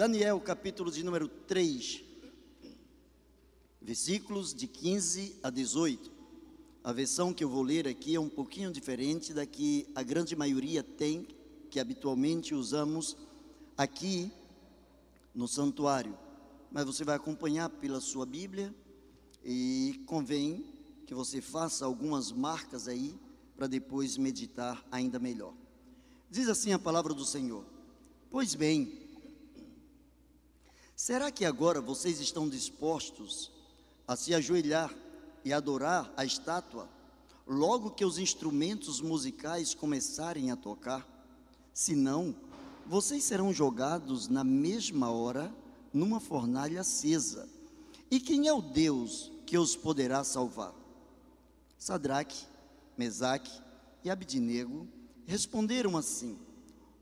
Daniel, capítulo de número 3, versículos de 15 a 18. A versão que eu vou ler aqui é um pouquinho diferente da que a grande maioria tem, que habitualmente usamos aqui no santuário. Mas você vai acompanhar pela sua Bíblia e convém que você faça algumas marcas aí para depois meditar ainda melhor. Diz assim a palavra do Senhor: Pois bem, será que agora vocês estão dispostos a se ajoelhar e adorar a estátua, logo que os instrumentos musicais começarem a tocar? Se não, vocês serão jogados na mesma hora numa fornalha acesa. E quem é o Deus que os poderá salvar? Sadraque, Mesaque e Abdinego responderam assim: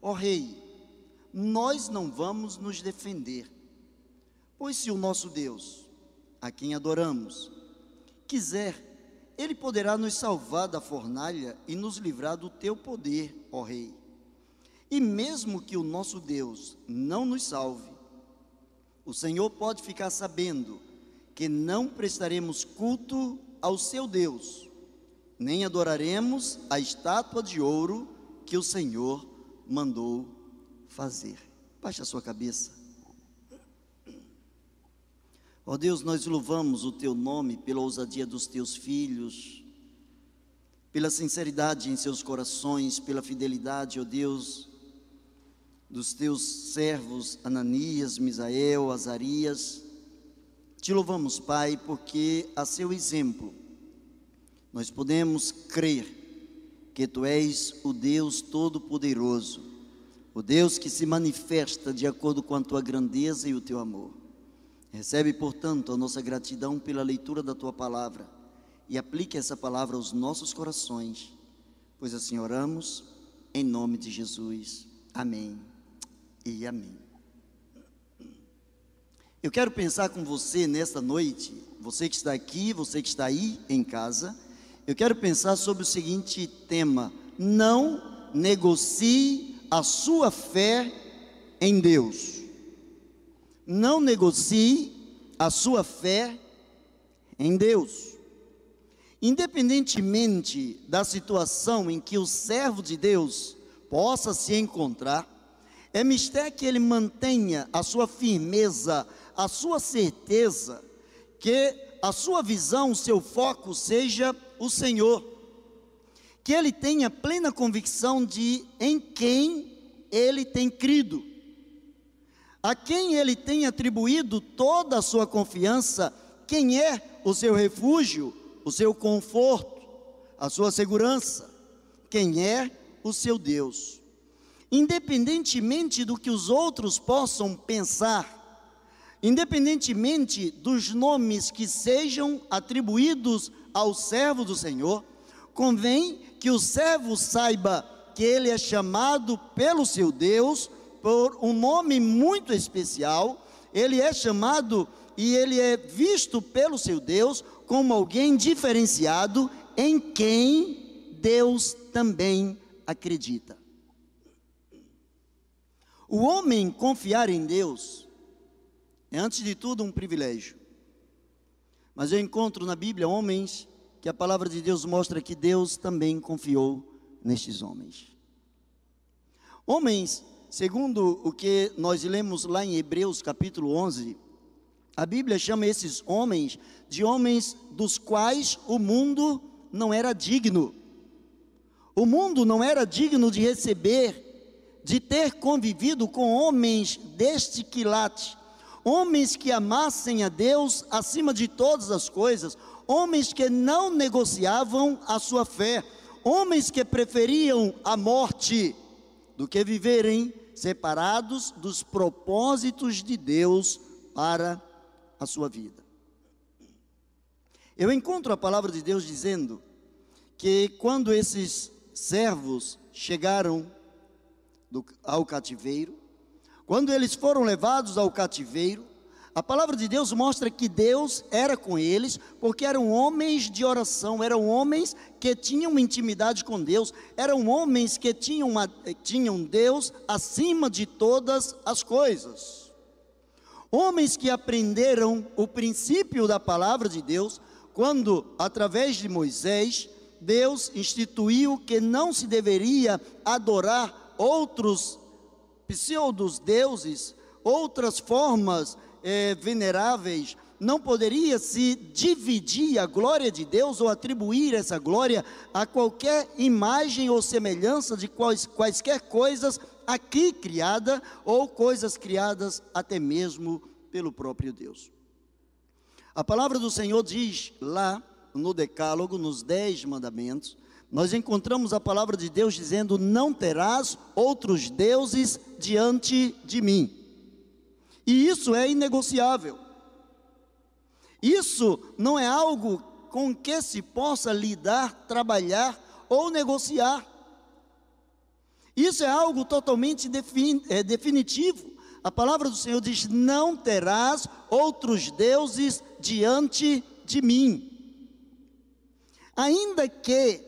Ó oh, rei, nós não vamos nos defender, pois se o nosso Deus, a quem adoramos, quiser, ele poderá nos salvar da fornalha e nos livrar do teu poder, ó rei. E mesmo que o nosso Deus não nos salve, o Senhor pode ficar sabendo que não prestaremos culto ao seu Deus, nem adoraremos a estátua de ouro que o Senhor mandou fazer. Baixe a sua cabeça. Ó oh Deus, nós louvamos o teu nome pela ousadia dos teus filhos, pela sinceridade em seus corações, pela fidelidade, ó oh Deus, dos teus servos Ananias, Misael, Azarias. Te louvamos, Pai, porque a seu exemplo nós podemos crer que tu és o Deus Todo-Poderoso, o Deus que se manifesta de acordo com a tua grandeza e o teu amor. Recebe, portanto, a nossa gratidão pela leitura da tua palavra e aplique essa palavra aos nossos corações, pois assim oramos, em nome de Jesus. Amém e amém. Eu quero pensar com você nesta noite, você que está aqui, você que está aí em casa, eu quero pensar sobre o seguinte tema: não negocie a sua fé em Deus. Não negocie a sua fé em Deus. Independentemente da situação em que o servo de Deus possa se encontrar, é mistério que ele mantenha a sua firmeza, a sua certeza, que a sua visão, o seu foco seja o Senhor. Que ele tenha plena convicção de em quem ele tem crido, a quem ele tem atribuído toda a sua confiança, quem é o seu refúgio, o seu conforto, a sua segurança, quem é o seu Deus. Independentemente do que os outros possam pensar, independentemente dos nomes que sejam atribuídos ao servo do Senhor, convém que o servo saiba que ele é chamado pelo seu Deus por um nome muito especial, ele é chamado e ele é visto pelo seu Deus como alguém diferenciado em quem Deus também acredita. O homem confiar em Deus é, antes de tudo, um privilégio. Mas eu encontro na Bíblia homens que a palavra de Deus mostra que Deus também confiou nestes homens. Homens, segundo o que nós lemos lá em Hebreus capítulo 11, a Bíblia chama esses homens de homens dos quais o mundo não era digno. O mundo não era digno de receber de ter convivido com homens deste quilate, homens que amassem a Deus acima de todas as coisas, homens que não negociavam a sua fé, homens que preferiam a morte do que viverem separados dos propósitos de Deus para a sua vida. Eu encontro a palavra de Deus dizendo que quando esses servos chegaram do, ao cativeiro. Quando eles foram levados ao cativeiro, a palavra de Deus mostra que Deus era com eles, porque eram homens de oração, eram homens que tinham intimidade com Deus, eram homens que tinham, uma, tinham Deus acima de todas as coisas. Homens que aprenderam o princípio da palavra de Deus, quando, através de Moisés, Deus instituiu que não se deveria adorar outros pseudos deuses, outras formas eh, veneráveis, não poderia se dividir a glória de Deus ou atribuir essa glória a qualquer imagem ou semelhança de quais, quaisquer coisas aqui criada ou coisas criadas até mesmo pelo próprio Deus. A palavra do Senhor diz lá no Decálogo, nos Dez Mandamentos, nós encontramos a palavra de Deus dizendo: Não terás outros deuses diante de mim. E isso é inegociável. Isso não é algo com que se possa lidar, trabalhar ou negociar. Isso é algo totalmente defin, é, definitivo. A palavra do Senhor diz: Não terás outros deuses diante de mim. Ainda que,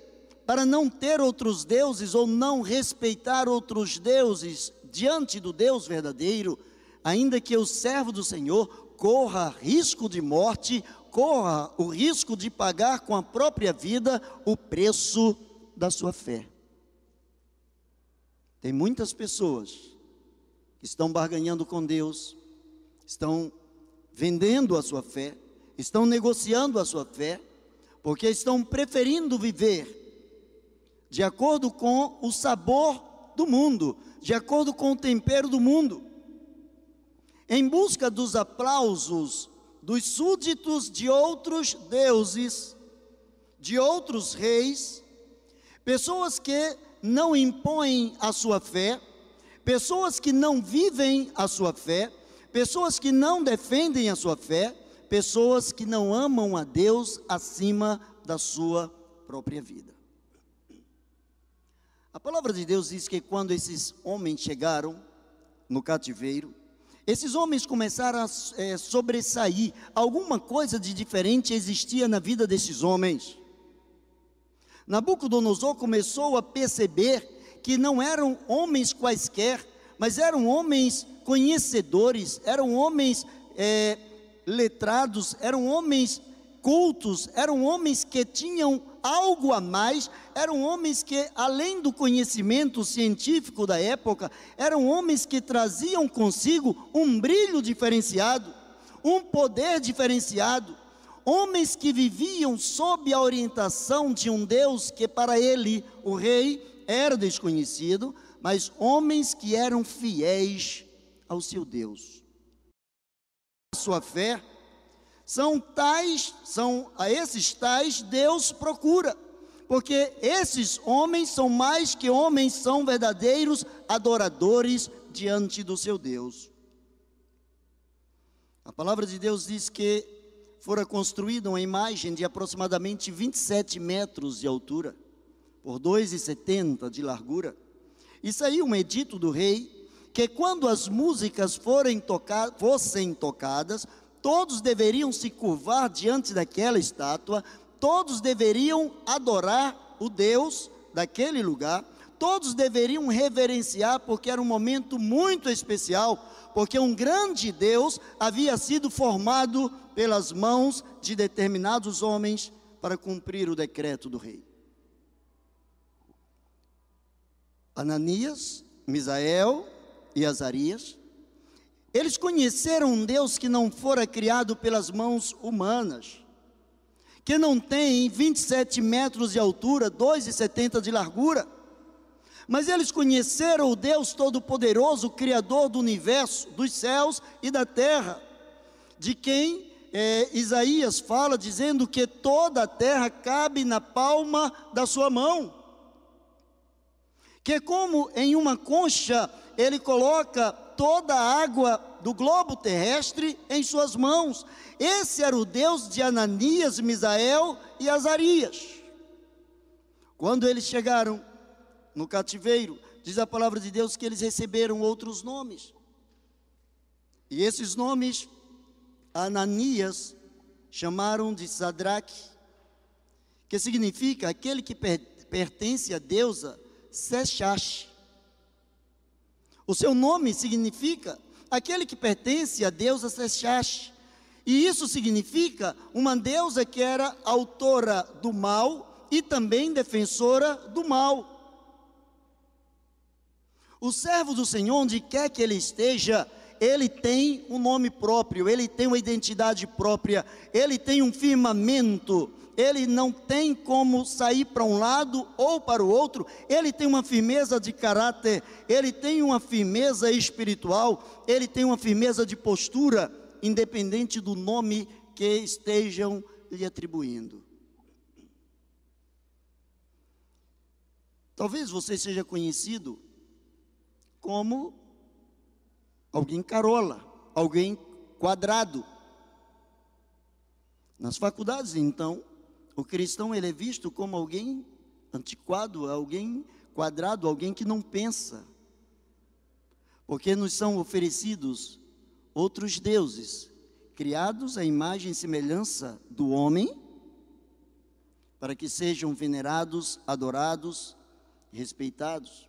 para não ter outros deuses ou não respeitar outros deuses diante do Deus verdadeiro, ainda que o servo do Senhor corra risco de morte, corra o risco de pagar com a própria vida o preço da sua fé. Tem muitas pessoas que estão barganhando com Deus, estão vendendo a sua fé, estão negociando a sua fé, porque estão preferindo viver de acordo com o sabor do mundo, de acordo com o tempero do mundo em busca dos aplausos dos súditos de outros deuses, de outros reis, pessoas que não impõem a sua fé, pessoas que não vivem a sua fé, pessoas que não defendem a sua fé, pessoas que não amam a Deus acima da sua própria vida. A palavra de Deus diz que quando esses homens chegaram no cativeiro, esses homens começaram a é, sobressair. Alguma coisa de diferente existia na vida desses homens. Nabucodonosor começou a perceber que não eram homens quaisquer, mas eram homens conhecedores, eram homens é, letrados, eram homens cultos, eram homens que tinham algo a mais, eram homens que, além do conhecimento científico da época, eram homens que traziam consigo um brilho diferenciado, um poder diferenciado, homens que viviam sob a orientação de um Deus que para ele, o rei, era desconhecido, mas homens que eram fiéis ao seu Deus. A sua fé são tais, são a esses tais Deus procura. Porque esses homens são mais que homens, são verdadeiros adoradores diante do seu Deus. A palavra de Deus diz que fora construída uma imagem de aproximadamente 27 metros de altura, por 2,70 de largura. E saiu um edito do rei que quando as músicas forem tocar, fossem tocadas, todos deveriam se curvar diante daquela estátua, todos deveriam adorar o Deus daquele lugar, todos deveriam reverenciar, porque era um momento muito especial, porque um grande Deus havia sido formado pelas mãos de determinados homens para cumprir o decreto do rei. Ananias, Misael e Azarias eles conheceram um Deus que não fora criado pelas mãos humanas, que não tem 27 metros de altura, 2,70 de largura, mas eles conheceram o Deus Todo-Poderoso, Criador do universo, dos céus e da terra, de quem é, Isaías fala, dizendo que toda a terra cabe na palma da sua mão. Que, como em uma concha, ele coloca toda a água do globo terrestre em suas mãos. Esse era o Deus de Ananias, Misael e Azarias. Quando eles chegaram no cativeiro, diz a palavra de Deus que eles receberam outros nomes. E esses nomes, Ananias, chamaram de Sadraque, que significa aquele que pertence à deusa Seshash. O seu nome significa aquele que pertence à deusa Sexash. E isso significa uma deusa que era autora do mal e também defensora do mal. O servo do Senhor, onde quer que ele esteja, ele tem um nome próprio, ele tem uma identidade própria, ele tem um firmamento, ele não tem como sair para um lado ou para o outro, ele tem uma firmeza de caráter, ele tem uma firmeza espiritual, ele tem uma firmeza de postura, independente do nome que estejam lhe atribuindo. Talvez você seja conhecido como alguém carola, alguém quadrado. Nas faculdades, então, o cristão ele é visto como alguém antiquado, alguém quadrado, alguém que não pensa. Porque nos são oferecidos outros deuses, criados à imagem e semelhança do homem, para que sejam venerados, adorados, respeitados.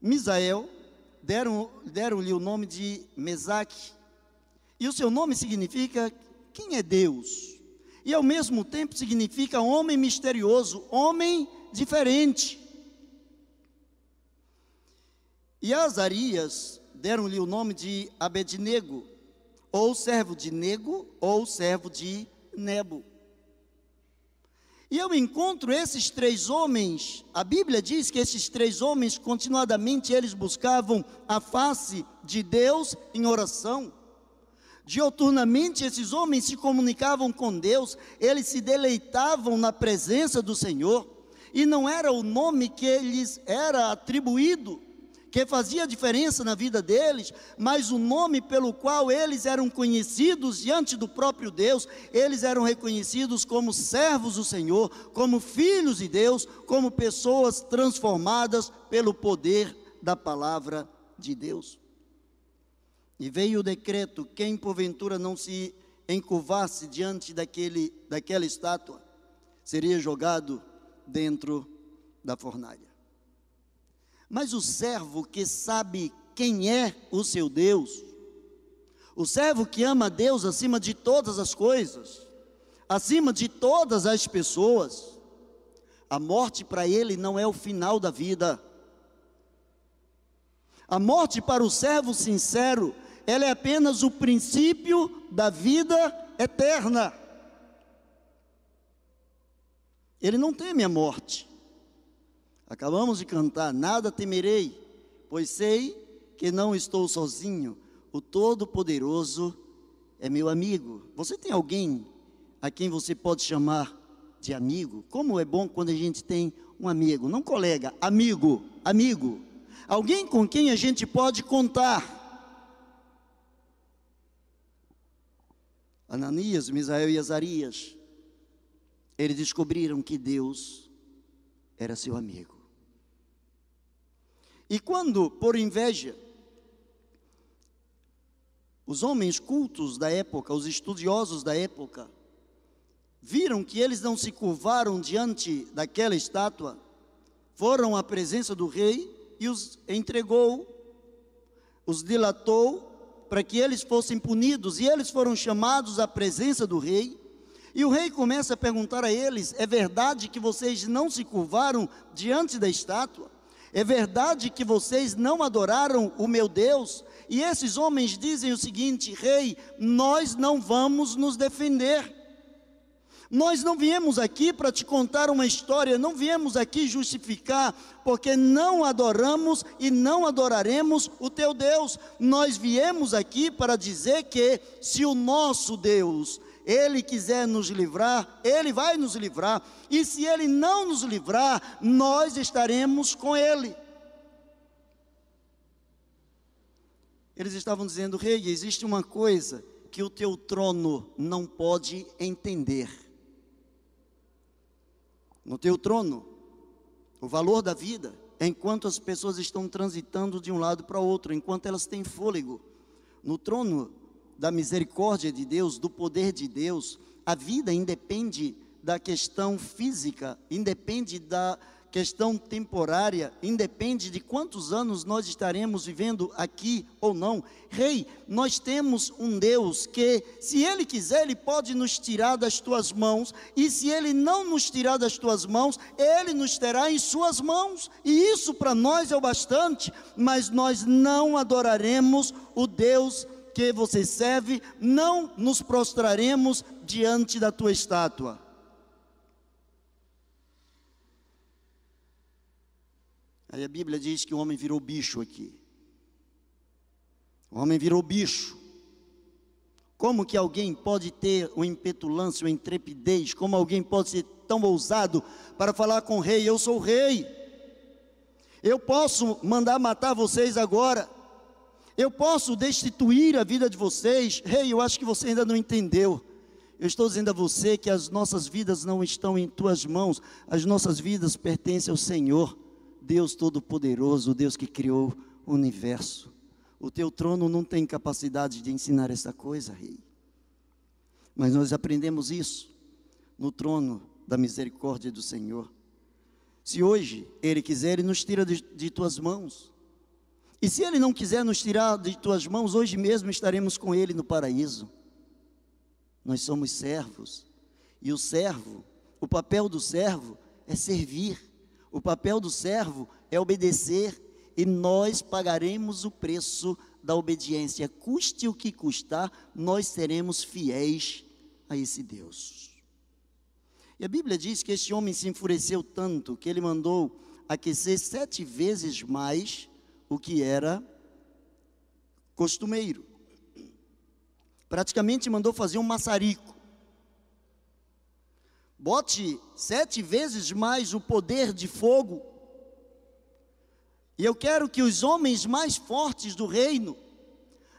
Misael, deram-lhe deram o nome de Mesaque, e o seu nome significa quem é Deus, e ao mesmo tempo significa homem misterioso, homem diferente. E Azarias deram-lhe o nome de Abednego, ou servo de Nego, ou servo de Nebo. E eu encontro esses três homens, a Bíblia diz que esses três homens, continuadamente, eles buscavam a face de Deus em oração. Dioturnamente, esses homens se comunicavam com Deus, eles se deleitavam na presença do Senhor, e não era o nome que lhes era atribuído, que fazia diferença na vida deles, mas o nome pelo qual eles eram conhecidos diante do próprio Deus, eles eram reconhecidos como servos do Senhor, como filhos de Deus, como pessoas transformadas pelo poder da palavra de Deus. E veio o decreto: quem porventura não se encurvasse diante daquele, daquela estátua, seria jogado dentro da fornalha. Mas o servo que sabe quem é o seu Deus, o servo que ama Deus acima de todas as coisas, acima de todas as pessoas, a morte para ele não é o final da vida. A morte para o servo sincero, ela é apenas o princípio da vida eterna. Ele não teme a morte. Acabamos de cantar: Nada temerei, pois sei que não estou sozinho, o Todo-Poderoso é meu amigo. Você tem alguém a quem você pode chamar de amigo? Como é bom quando a gente tem um amigo, não colega, amigo, amigo. Alguém com quem a gente pode contar. Ananias, Misael e Azarias, eles descobriram que Deus era seu amigo. E quando, por inveja, os homens cultos da época, os estudiosos da época, viram que eles não se curvaram diante daquela estátua, foram à presença do rei e os entregou, os dilatou para que eles fossem punidos, e eles foram chamados à presença do rei. E o rei começa a perguntar a eles: é verdade que vocês não se curvaram diante da estátua? É verdade que vocês não adoraram o meu Deus? E esses homens dizem o seguinte: Rei, nós não vamos nos defender. Nós não viemos aqui para te contar uma história, não viemos aqui justificar, porque não adoramos e não adoraremos o teu Deus. Nós viemos aqui para dizer que se o nosso Deus ele quiser nos livrar, Ele vai nos livrar, e se Ele não nos livrar, nós estaremos com Ele. Eles estavam dizendo, rei, existe uma coisa que o teu trono não pode entender. No teu trono, o valor da vida, enquanto as pessoas estão transitando de um lado para o outro, enquanto elas têm fôlego. No trono da misericórdia de Deus, do poder de Deus, a vida independe da questão física, independe da questão temporária, independe de quantos anos nós estaremos vivendo aqui ou não. Rei, nós temos um Deus que, se Ele quiser, Ele pode nos tirar das tuas mãos, e se Ele não nos tirar das tuas mãos, Ele nos terá em Suas mãos, e isso para nós é o bastante, mas nós não adoraremos o Deus que você serve, não nos prostraremos diante da tua estátua. Aí a Bíblia diz que o homem virou bicho aqui. O homem virou bicho. Como que alguém pode ter uma impetulância, uma intrepidez? Como alguém pode ser tão ousado para falar com o rei? Eu sou o rei. Eu posso mandar matar vocês agora. Eu posso destituir a vida de vocês. Rei, eu acho que você ainda não entendeu. Eu estou dizendo a você que as nossas vidas não estão em tuas mãos, as nossas vidas pertencem ao Senhor. Deus Todo-Poderoso, o Deus que criou o universo. O teu trono não tem capacidade de ensinar essa coisa, rei. Mas nós aprendemos isso no trono da misericórdia do Senhor. Se hoje Ele quiser, Ele nos tira de, de tuas mãos. E se Ele não quiser nos tirar de tuas mãos, hoje mesmo estaremos com Ele no paraíso. Nós somos servos. E o servo, o papel do servo é servir. O papel do servo é obedecer e nós pagaremos o preço da obediência. Custe o que custar, nós seremos fiéis a esse Deus. E a Bíblia diz que este homem se enfureceu tanto que ele mandou aquecer sete vezes mais o que era costumeiro. Praticamente mandou fazer um maçarico. Bote sete vezes mais o poder de fogo. E eu quero que os homens mais fortes do reino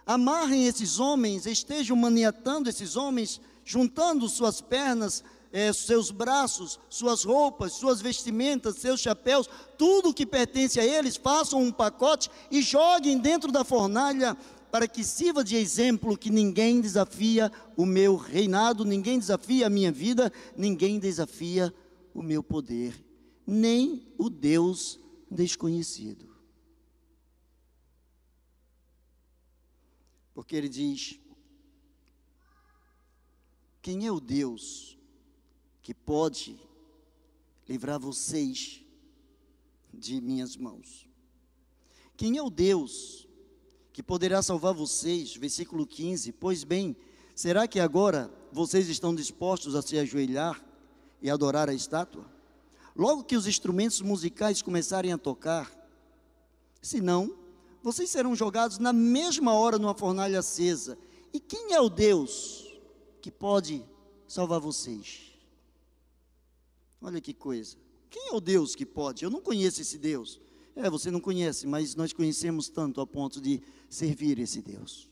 amarrem esses homens, estejam maniatando esses homens, juntando suas pernas, eh, seus braços, suas roupas, suas vestimentas, seus chapéus, tudo que pertence a eles, façam um pacote e joguem dentro da fornalha para que sirva de exemplo que ninguém desafia o meu reinado, ninguém desafia a minha vida, ninguém desafia o meu poder, nem o Deus desconhecido. Porque ele diz: Quem é o Deus que pode livrar vocês de minhas mãos? Quem é o Deus que poderá salvar vocês. Versículo 15: Pois bem, será que agora vocês estão dispostos a se ajoelhar e adorar a estátua? Logo que os instrumentos musicais começarem a tocar, senão, vocês serão jogados na mesma hora numa fornalha acesa. E quem é o Deus que pode salvar vocês? Olha que coisa. Quem é o Deus que pode? Eu não conheço esse Deus. É, você não conhece, mas nós conhecemos tanto a ponto de servir esse Deus.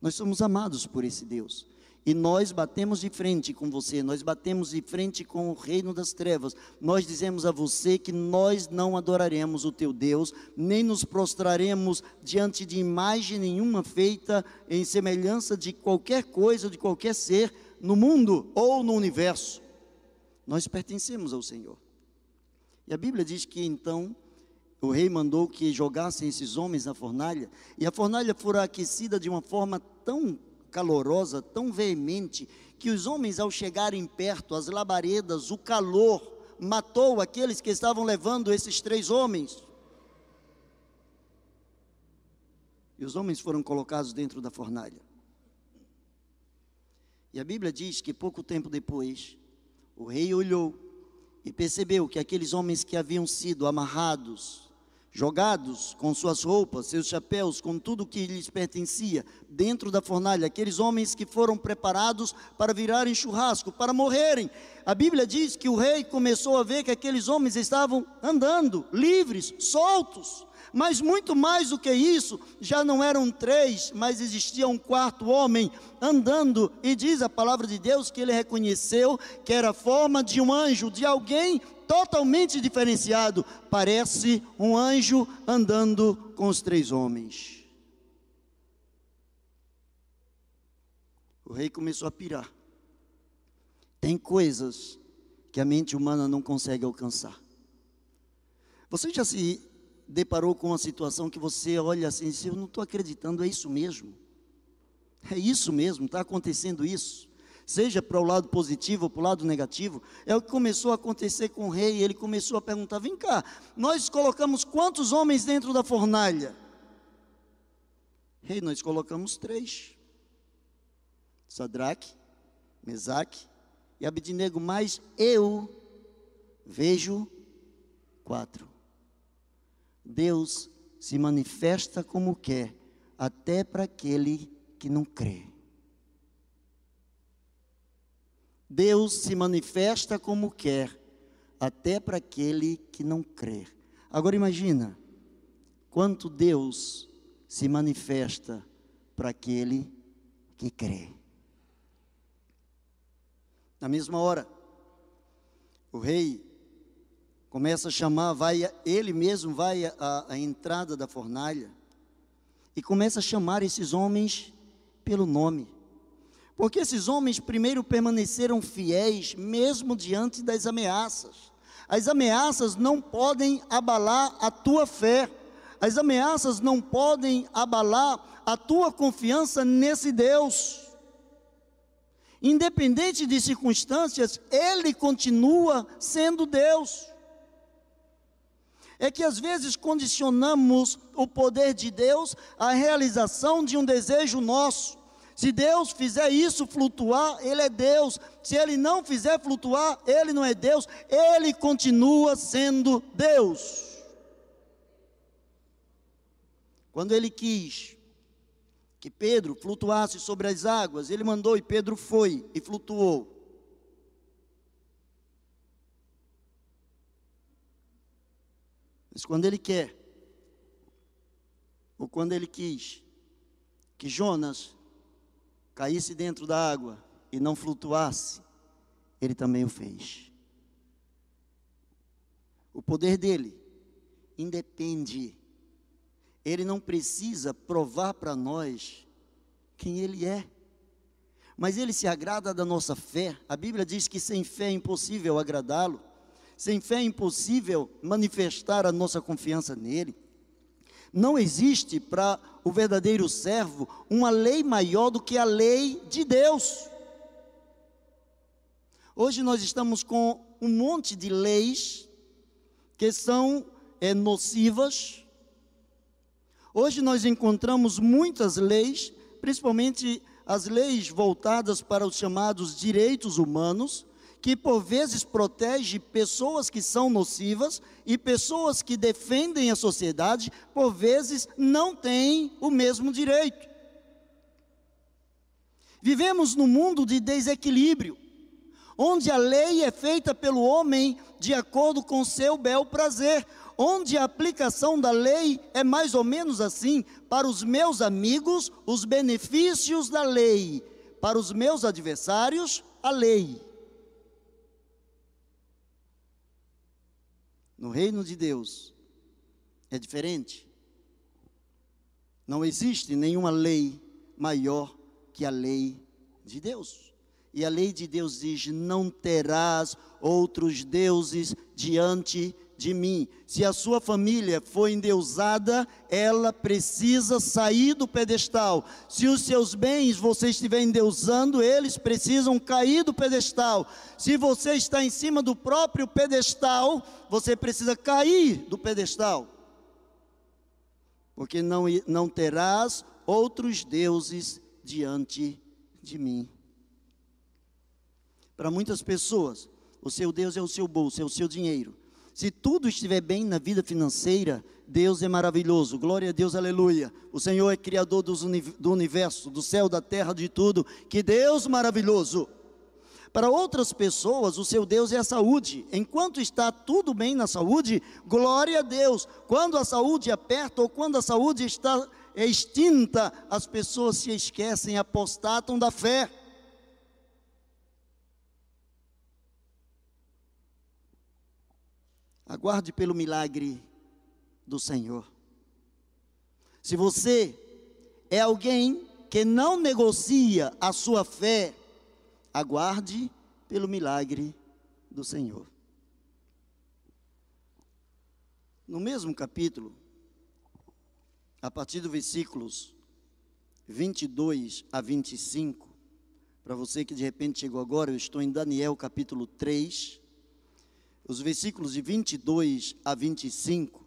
Nós somos amados por esse Deus. E nós batemos de frente com você, nós batemos de frente com o reino das trevas. Nós dizemos a você que nós não adoraremos o teu Deus, nem nos prostraremos diante de imagem nenhuma feita em semelhança de qualquer coisa, de qualquer ser no mundo ou no universo. Nós pertencemos ao Senhor. E a Bíblia diz que então o rei mandou que jogassem esses homens na fornalha, e a fornalha fora aquecida de uma forma tão calorosa, tão veemente, que os homens, ao chegarem perto, as labaredas, o calor, matou aqueles que estavam levando esses três homens. E os homens foram colocados dentro da fornalha. E a Bíblia diz que pouco tempo depois, o rei olhou e percebeu que aqueles homens que haviam sido amarrados, jogados com suas roupas, seus chapéus, com tudo que lhes pertencia, dentro da fornalha, aqueles homens que foram preparados para virarem churrasco, para morrerem. A Bíblia diz que o rei começou a ver que aqueles homens estavam andando, livres, soltos. Mas muito mais do que isso, já não eram três, mas existia um quarto homem andando, e diz a palavra de Deus que ele reconheceu que era a forma de um anjo, de alguém totalmente diferenciado. Parece um anjo andando com os três homens. O rei começou a pirar. Tem coisas que a mente humana não consegue alcançar. Você já se deparou com uma situação que você olha assim e diz, eu não estou acreditando, é isso mesmo? É isso mesmo, está acontecendo isso? Seja para o lado positivo ou para o lado negativo, é o que começou a acontecer com o rei. Ele começou a perguntar: vem cá, nós colocamos quantos homens dentro da fornalha? Rei, nós colocamos três: Sadraque, Mesaque e Abidnego, mas eu vejo quatro. Deus se manifesta como quer, até para aquele que não crê. Deus se manifesta como quer, até para aquele que não crê. Agora imagina, quanto Deus se manifesta para aquele que crê. Na mesma hora, o rei começa a chamar, vai, ele mesmo vai à, à entrada da fornalha e começa a chamar esses homens pelo nome. Porque esses homens primeiro permaneceram fiéis, mesmo diante das ameaças. As ameaças não podem abalar a tua fé, as ameaças não podem abalar a tua confiança nesse Deus. Independente de circunstâncias, Ele continua sendo Deus é que às vezes condicionamos o poder de Deus à realização de um desejo nosso. Se Deus fizer isso flutuar, Ele é Deus. Se Ele não fizer flutuar, Ele não é Deus. Ele continua sendo Deus. Quando Ele quis que Pedro flutuasse sobre as águas, Ele mandou e Pedro foi e flutuou. Mas quando ele quer, ou quando ele quis, que Jonas caísse dentro da água e não flutuasse, ele também o fez. O poder dele independe. Ele não precisa provar para nós quem ele é. Mas ele se agrada da nossa fé. A Bíblia diz que sem fé é impossível agradá-lo. Sem fé é impossível manifestar a nossa confiança nele. Não existe para o verdadeiro servo uma lei maior do que a lei de Deus. Hoje nós estamos com um monte de leis que são é, nocivas. Hoje nós encontramos muitas leis, principalmente as leis voltadas para os chamados direitos humanos, que por vezes protege pessoas que são nocivas e pessoas que defendem a sociedade, por vezes não têm o mesmo direito. Vivemos num mundo de desequilíbrio, onde a lei é feita pelo homem de acordo com seu bel prazer, onde a aplicação da lei é mais ou menos assim: para os meus amigos, os benefícios da lei, para os meus adversários, a lei. No reino de Deus é diferente. Não existe nenhuma lei maior que a lei de Deus. E a lei de Deus diz: não terás outros deuses diante de mim. Se a sua família for endeusada, ela precisa sair do pedestal. Se os seus bens você estiver endeusando, eles precisam cair do pedestal. Se você está em cima do próprio pedestal, você precisa cair do pedestal. Porque não, não terás outros deuses diante de mim. Para muitas pessoas, o seu Deus é o seu bolso, é o seu dinheiro. Se tudo estiver bem na vida financeira, Deus é maravilhoso. Glória a Deus, aleluia. O Senhor é criador do universo, do céu, da terra, de tudo. Que Deus maravilhoso. Para outras pessoas, o seu Deus é a saúde. Enquanto está tudo bem na saúde, glória a Deus. Quando a saúde aperta ou quando a saúde está extinta, as pessoas se esquecem, apostatam da fé. Aguarde pelo milagre do Senhor. Se você é alguém que não negocia a sua fé, aguarde pelo milagre do Senhor. No mesmo capítulo, a partir do versículos 22 a 25, para você que de repente chegou agora, eu estou em Daniel capítulo 3, os versículos de 22 a 25,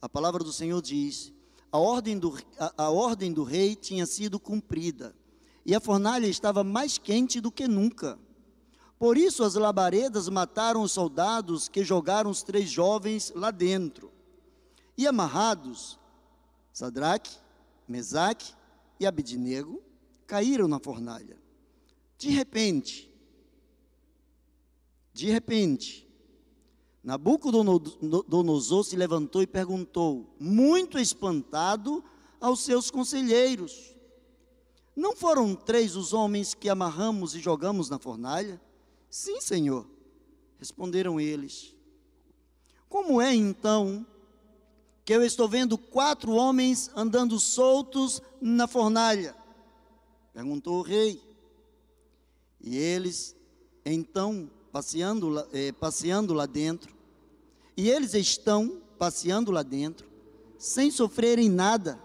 a palavra do Senhor diz: a ordem do, a, a ordem do rei tinha sido cumprida, e a fornalha estava mais quente do que nunca. Por isso as labaredas mataram os soldados que jogaram os três jovens lá dentro. E amarrados, Sadraque, Mesaque e Abidnego caíram na fornalha. De repente, de repente, Nabucodonosor se levantou e perguntou, muito espantado, aos seus conselheiros: Não foram três os homens que amarramos e jogamos na fornalha? Sim, senhor, responderam eles. Como é então que eu estou vendo quatro homens andando soltos na fornalha? Perguntou o rei. E eles, então, passeando, eh, passeando lá dentro, e eles estão passeando lá dentro, sem sofrerem nada,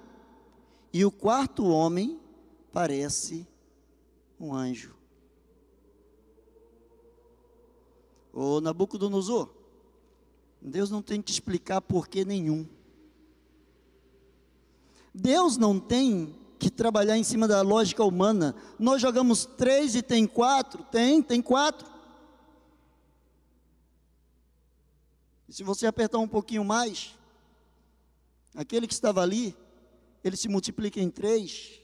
e o quarto homem parece um anjo. Ô Nabucodonosor, Deus não tem que explicar porquê nenhum. Deus não tem que trabalhar em cima da lógica humana. Nós jogamos três e tem quatro. Tem, tem quatro. E se você apertar um pouquinho mais, aquele que estava ali, ele se multiplica em três.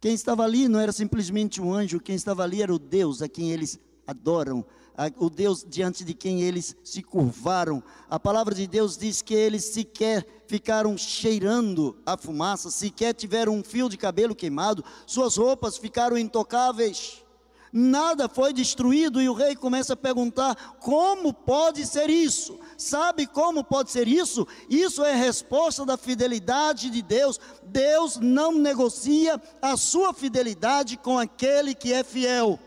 Quem estava ali não era simplesmente um anjo, quem estava ali era o Deus a quem eles adoram, o Deus diante de quem eles se curvaram. A palavra de Deus diz que eles sequer ficaram cheirando a fumaça, sequer tiveram um fio de cabelo queimado, suas roupas ficaram intocáveis. Nada foi destruído e o rei começa a perguntar: como pode ser isso? Sabe como pode ser isso? Isso é resposta da fidelidade de Deus. Deus não negocia a sua fidelidade com aquele que é fiel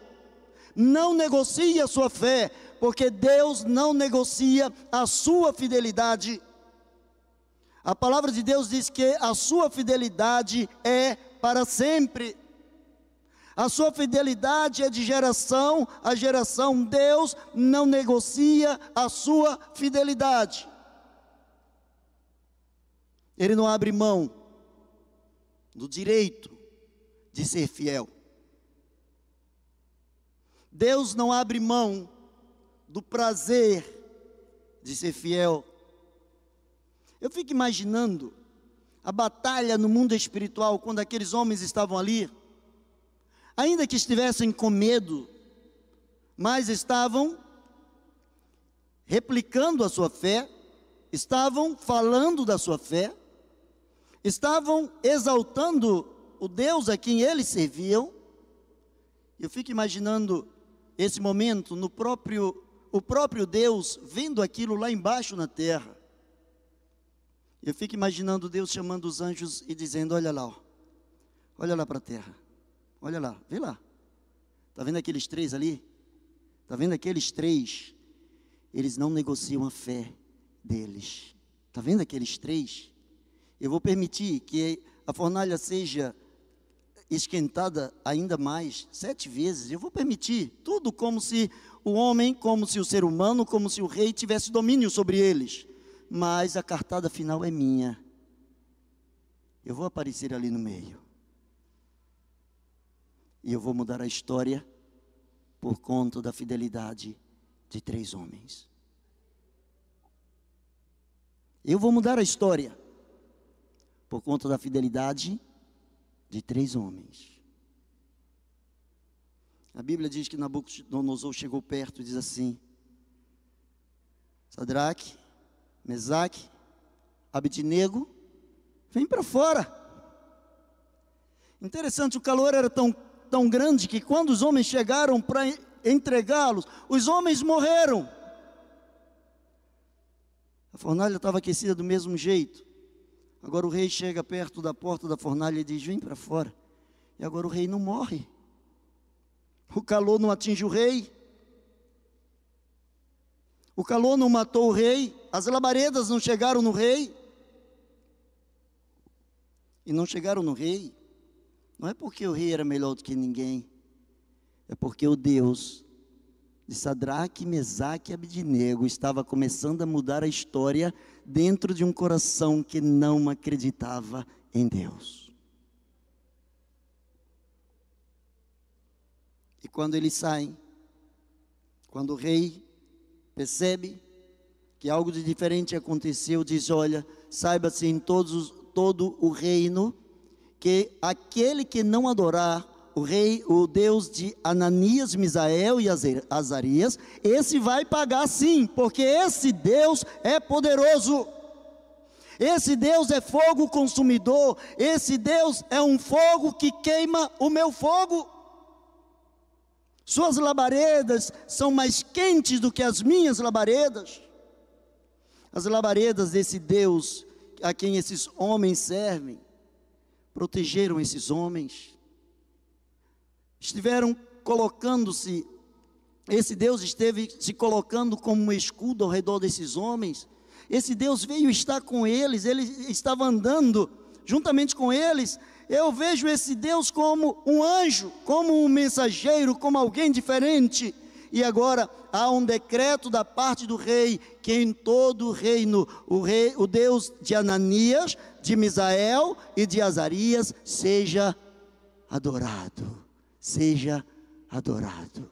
não negocie a sua fé, porque Deus não negocia a sua fidelidade. A palavra de Deus diz que a sua fidelidade é para sempre. A sua fidelidade é de geração a geração. Deus não negocia a sua fidelidade. Ele não abre mão do direito de ser fiel. Deus não abre mão do prazer de ser fiel. Eu fico imaginando a batalha no mundo espiritual quando aqueles homens estavam ali, ainda que estivessem com medo, mas estavam replicando a sua fé, estavam falando da sua fé, estavam exaltando o Deus a quem eles serviam. Eu fico imaginando esse momento no próprio o próprio Deus vendo aquilo lá embaixo na terra. Eu fico imaginando Deus chamando os anjos e dizendo: Olha lá, ó, olha lá para a terra, olha lá, vê lá. Está vendo aqueles três ali? Está vendo aqueles três? Eles não negociam a fé deles. Está vendo aqueles três? Eu vou permitir que a fornalha seja esquentada ainda mais, sete vezes. Eu vou permitir tudo como se o homem, como se o ser humano, como se o rei tivesse domínio sobre eles. Mas a cartada final é minha. Eu vou aparecer ali no meio. E eu vou mudar a história por conta da fidelidade de três homens. Eu vou mudar a história por conta da fidelidade de três homens. A Bíblia diz que Nabucodonosor chegou perto e diz assim: Sadraque, Mesaque, Abednego, vem para fora. Interessante, o calor era tão, tão grande que quando os homens chegaram para entregá-los, os homens morreram. A fornalha estava aquecida do mesmo jeito. Agora o rei chega perto da porta da fornalha e diz: Vem para fora. E agora o rei não morre. O calor não atinge o rei. O calor não matou o rei, as labaredas não chegaram no rei. E não chegaram no rei, não é porque o rei era melhor do que ninguém, é porque o Deus de Sadraque, Mesaque e Abidnego estava começando a mudar a história dentro de um coração que não acreditava em Deus. E quando eles saem, quando o rei percebe que algo de diferente aconteceu, diz: Olha, saiba-se em todos, todo o reino que aquele que não adorar o rei, o Deus de Ananias, Misael e Azarias, esse vai pagar sim, porque esse Deus é poderoso. Esse Deus é fogo consumidor, esse Deus é um fogo que queima o meu fogo. Suas labaredas são mais quentes do que as minhas labaredas. As labaredas desse Deus a quem esses homens servem protegeram esses homens. Estiveram colocando-se, esse Deus esteve se colocando como um escudo ao redor desses homens. Esse Deus veio estar com eles, ele estava andando juntamente com eles, eu vejo esse Deus como um anjo, como um mensageiro, como alguém diferente. E agora há um decreto da parte do rei que em todo o reino o rei, o Deus de Ananias, de Misael e de Azarias seja adorado. Seja adorado.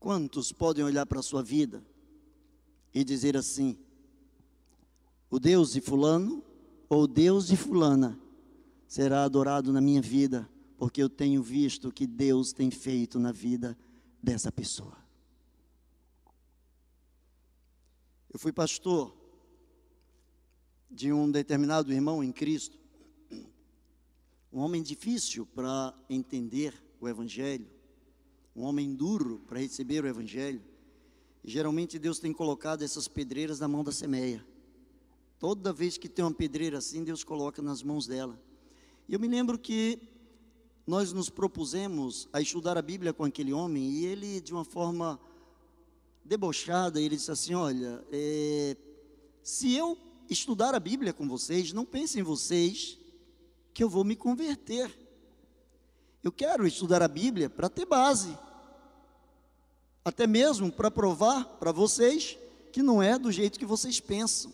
Quantos podem olhar para a sua vida e dizer assim: o Deus de Fulano ou Deus de Fulana será adorado na minha vida, porque eu tenho visto o que Deus tem feito na vida dessa pessoa. Eu fui pastor de um determinado irmão em Cristo, um homem difícil para entender o Evangelho, um homem duro para receber o Evangelho. E geralmente Deus tem colocado essas pedreiras na mão da semeia. Toda vez que tem uma pedreira assim, Deus coloca nas mãos dela. E eu me lembro que nós nos propusemos a estudar a Bíblia com aquele homem, e ele, de uma forma debochada, ele disse assim: Olha, é, se eu estudar a Bíblia com vocês, não pensem vocês que eu vou me converter. Eu quero estudar a Bíblia para ter base, até mesmo para provar para vocês que não é do jeito que vocês pensam.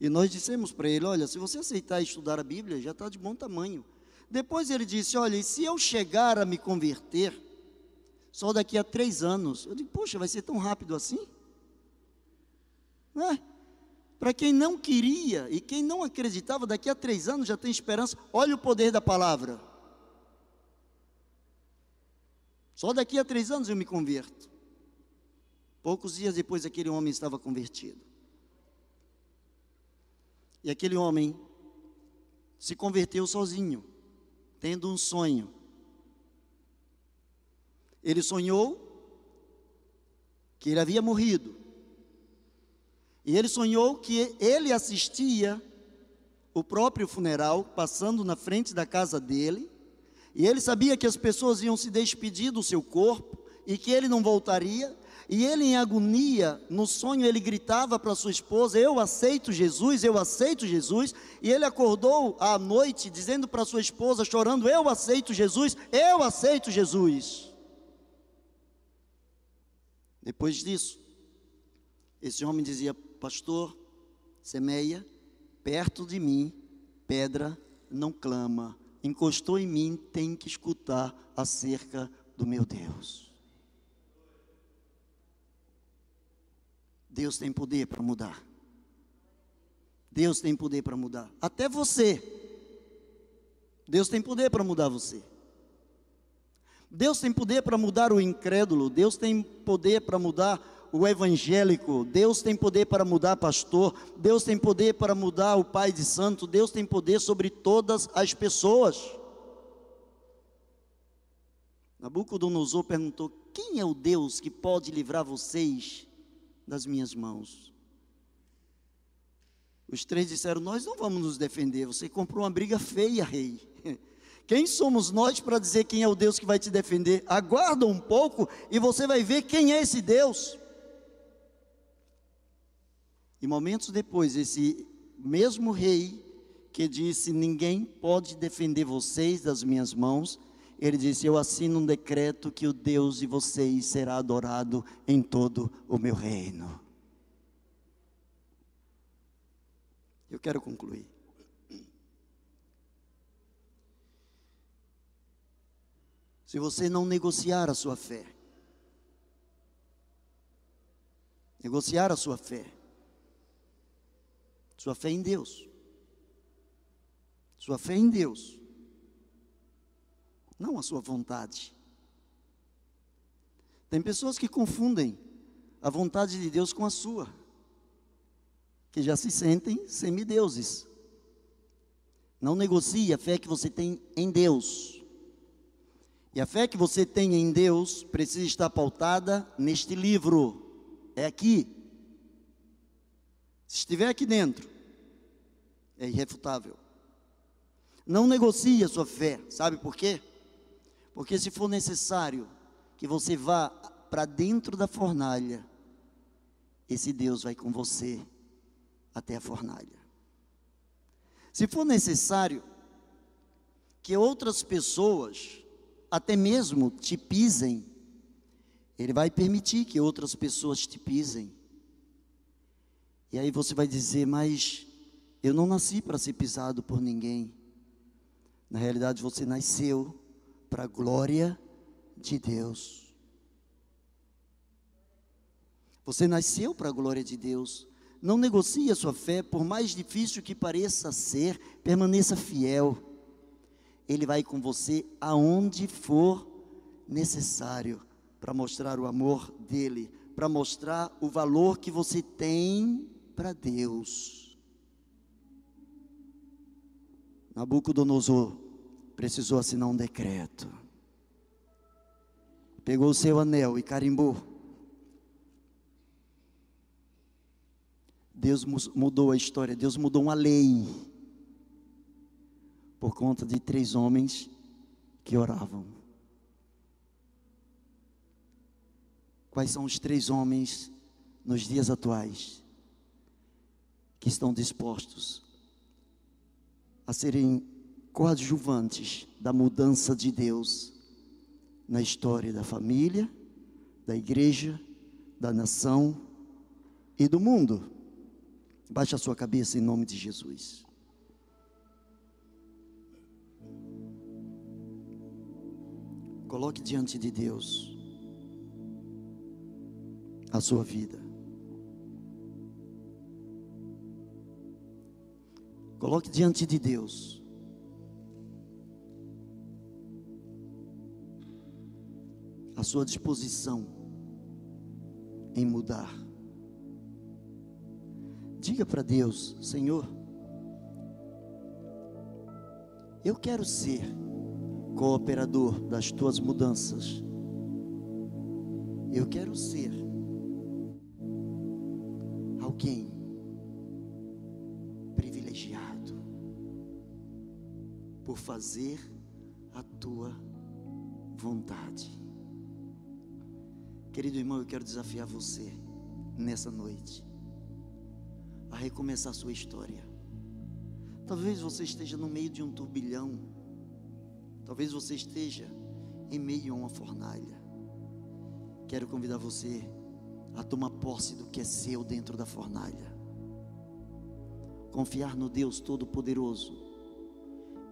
E nós dissemos para ele: olha, se você aceitar estudar a Bíblia, já está de bom tamanho. Depois ele disse: olha, e se eu chegar a me converter, só daqui a três anos? Eu digo: poxa, vai ser tão rápido assim? É. Para quem não queria e quem não acreditava, daqui a três anos já tem esperança. Olha o poder da palavra. Só daqui a três anos eu me converto. Poucos dias depois, aquele homem estava convertido. E aquele homem se converteu sozinho, tendo um sonho. Ele sonhou que ele havia morrido. E ele sonhou que ele assistia o próprio funeral, passando na frente da casa dele. E ele sabia que as pessoas iam se despedir do seu corpo e que ele não voltaria. E ele, em agonia, no sonho, ele gritava para sua esposa: Eu aceito Jesus, eu aceito Jesus. E ele acordou à noite, dizendo para sua esposa, chorando: Eu aceito Jesus, eu aceito Jesus. Depois disso, esse homem dizia: Pastor, semeia, perto de mim, pedra não clama. Encostou em mim, tem que escutar acerca do meu Deus. Deus tem poder para mudar. Deus tem poder para mudar. Até você. Deus tem poder para mudar você. Deus tem poder para mudar o incrédulo. Deus tem poder para mudar o evangélico. Deus tem poder para mudar pastor. Deus tem poder para mudar o pai de santo. Deus tem poder sobre todas as pessoas. Nabucodonosor perguntou: Quem é o Deus que pode livrar vocês das minhas mãos. Os três disseram: Nós não vamos nos defender. Você comprou uma briga feia, rei. Quem somos nós para dizer quem é o Deus que vai te defender? Aguarda um pouco e você vai ver quem é esse Deus. E momentos depois, esse mesmo rei que disse: Ninguém pode defender vocês das minhas mãos, ele disse: Eu assino um decreto que o Deus de vocês será adorado em todo o meu reino. Eu quero concluir. Se você não negociar a sua fé, negociar a sua fé, sua fé em Deus, sua fé em Deus, não a sua vontade. Tem pessoas que confundem a vontade de Deus com a sua, que já se sentem semideuses. Não negocie a fé que você tem em Deus. E a fé que você tem em Deus precisa estar pautada neste livro. É aqui. Se estiver aqui dentro, é irrefutável. Não negocie a sua fé, sabe por quê? Porque se for necessário que você vá para dentro da fornalha, esse Deus vai com você até a fornalha. Se for necessário que outras pessoas, até mesmo te pisem, Ele vai permitir que outras pessoas te pisem. E aí você vai dizer, mas eu não nasci para ser pisado por ninguém. Na realidade, você nasceu para a glória de Deus. Você nasceu para a glória de Deus. Não negocie a sua fé, por mais difícil que pareça ser, permaneça fiel. Ele vai com você aonde for necessário para mostrar o amor dele, para mostrar o valor que você tem para Deus. Nabucodonosor precisou assinar um decreto. Pegou o seu anel e carimbou. Deus mudou a história, Deus mudou uma lei. Por conta de três homens que oravam. Quais são os três homens nos dias atuais que estão dispostos a serem coadjuvantes da mudança de Deus na história da família, da igreja, da nação e do mundo. Baixe a sua cabeça em nome de Jesus. Coloque diante de Deus a sua vida. Coloque diante de Deus a sua disposição em mudar. Diga para Deus, Senhor, eu quero ser cooperador das tuas mudanças. Eu quero ser alguém privilegiado por fazer a tua vontade. Querido irmão, eu quero desafiar você nessa noite a recomeçar sua história. Talvez você esteja no meio de um turbilhão, talvez você esteja em meio a uma fornalha. Quero convidar você a tomar posse do que é seu dentro da fornalha. Confiar no Deus Todo-Poderoso,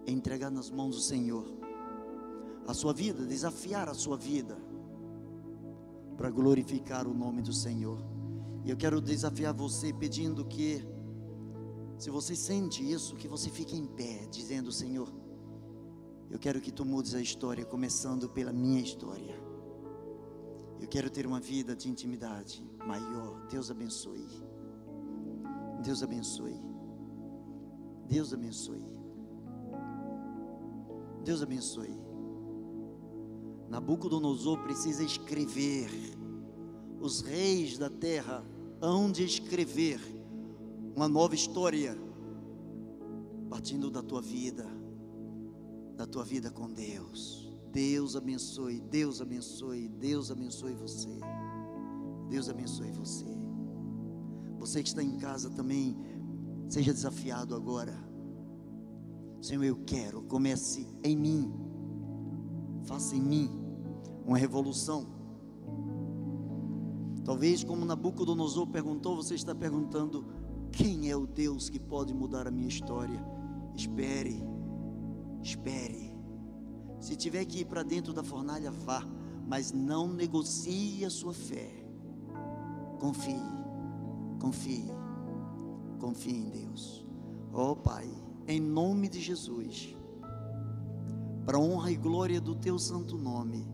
entregar nas mãos do Senhor a sua vida, desafiar a sua vida para glorificar o nome do Senhor. E eu quero desafiar você pedindo que, se você sente isso, que você fique em pé, dizendo: Senhor, eu quero que tu mudes a história, começando pela minha história. Eu quero ter uma vida de intimidade maior. Deus abençoe. Deus abençoe. Deus abençoe. Deus abençoe. Nabucodonosor precisa escrever, os reis da terra hão de escrever uma nova história, partindo da tua vida, da tua vida com Deus. Deus abençoe, Deus abençoe, Deus abençoe você. Deus abençoe você. Você que está em casa também, seja desafiado agora. Senhor, eu quero, comece em mim, faça em mim uma revolução. Talvez, como Nabucodonosor perguntou, você está perguntando: quem é o Deus que pode mudar a minha história? Espere, espere. Se tiver que ir para dentro da fornalha, vá, mas não negocie a sua fé. Confie, confie, confie em Deus. Oh Pai, em nome de Jesus, para honra e glória do Teu santo nome,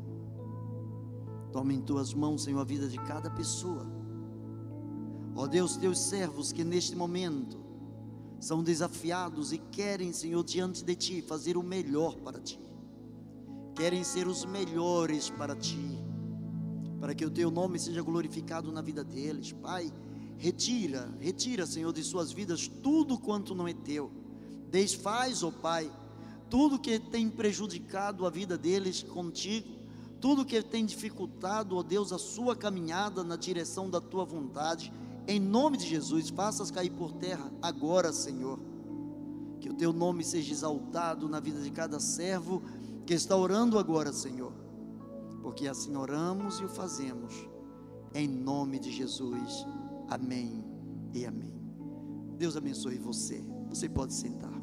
toma em Tuas mãos, Senhor, a vida de cada pessoa. Ó Deus, Teus servos que neste momento são desafiados e querem, Senhor, diante de Ti, fazer o melhor para Ti. Querem ser os melhores para Ti, para que o Teu nome seja glorificado na vida deles. Pai, retira, retira, Senhor, de suas vidas tudo quanto não é Teu. Desfaz, ó Pai, tudo que tem prejudicado a vida deles contigo, tudo que tem dificultado, ó Deus, a sua caminhada na direção da tua vontade em nome de Jesus, faças cair por terra agora, Senhor. Que o teu nome seja exaltado na vida de cada servo que está orando agora, Senhor. Porque assim oramos e o fazemos. Em nome de Jesus. Amém e amém. Deus abençoe você. Você pode sentar.